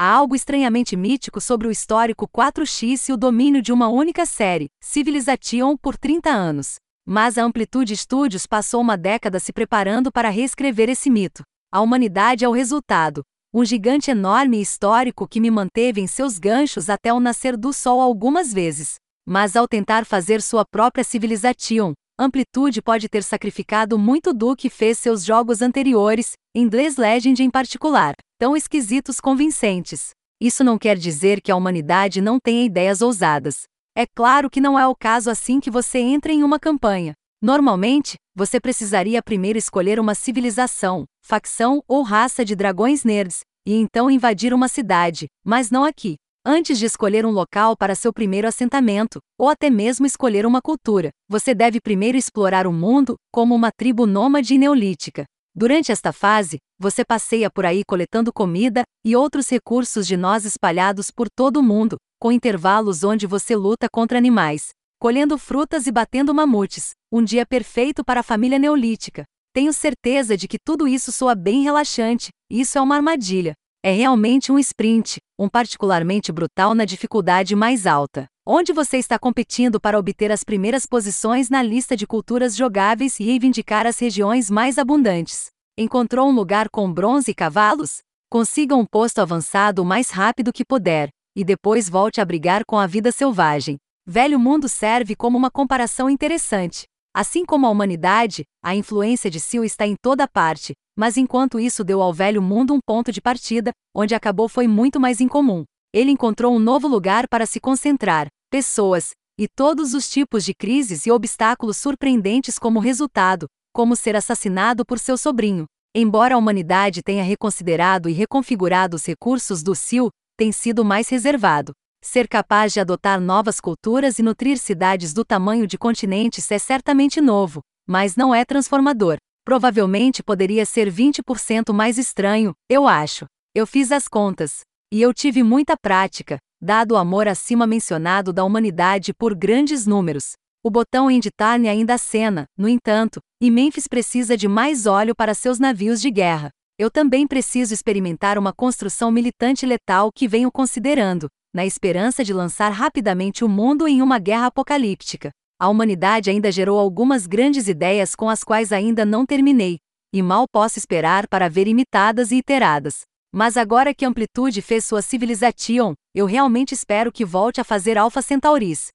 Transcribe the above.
Há algo estranhamente mítico sobre o histórico 4X e o domínio de uma única série, Civilization, por 30 anos. Mas a Amplitude Studios passou uma década se preparando para reescrever esse mito. A humanidade é o resultado. Um gigante enorme e histórico que me manteve em seus ganchos até o nascer do sol algumas vezes. Mas ao tentar fazer sua própria Civilization, Amplitude pode ter sacrificado muito do que fez seus jogos anteriores, Inglês Legend em particular tão esquisitos convincentes. Isso não quer dizer que a humanidade não tenha ideias ousadas. É claro que não é o caso assim que você entra em uma campanha. Normalmente, você precisaria primeiro escolher uma civilização, facção ou raça de dragões nerds, e então invadir uma cidade, mas não aqui. Antes de escolher um local para seu primeiro assentamento, ou até mesmo escolher uma cultura, você deve primeiro explorar o mundo como uma tribo nômade neolítica. Durante esta fase, você passeia por aí coletando comida e outros recursos de nós espalhados por todo o mundo, com intervalos onde você luta contra animais, colhendo frutas e batendo mamutes. Um dia perfeito para a família neolítica. Tenho certeza de que tudo isso soa bem relaxante, isso é uma armadilha. É realmente um sprint, um particularmente brutal na dificuldade mais alta, onde você está competindo para obter as primeiras posições na lista de culturas jogáveis e reivindicar as regiões mais abundantes. Encontrou um lugar com bronze e cavalos? Consiga um posto avançado o mais rápido que puder, e depois volte a brigar com a vida selvagem. Velho Mundo serve como uma comparação interessante. Assim como a humanidade, a influência de Sil está em toda parte, mas enquanto isso deu ao velho mundo um ponto de partida, onde acabou foi muito mais incomum. Ele encontrou um novo lugar para se concentrar, pessoas, e todos os tipos de crises e obstáculos surpreendentes como resultado, como ser assassinado por seu sobrinho. Embora a humanidade tenha reconsiderado e reconfigurado os recursos do Sil, tem sido mais reservado. Ser capaz de adotar novas culturas e nutrir cidades do tamanho de continentes é certamente novo, mas não é transformador. Provavelmente poderia ser 20% mais estranho, eu acho. Eu fiz as contas. E eu tive muita prática, dado o amor acima mencionado da humanidade por grandes números. O botão End-Time ainda acena, no entanto, e Memphis precisa de mais óleo para seus navios de guerra. Eu também preciso experimentar uma construção militante letal que venho considerando, na esperança de lançar rapidamente o mundo em uma guerra apocalíptica. A humanidade ainda gerou algumas grandes ideias com as quais ainda não terminei, e mal posso esperar para ver imitadas e iteradas. Mas agora que Amplitude fez sua Civilization, eu realmente espero que volte a fazer Alpha Centauris.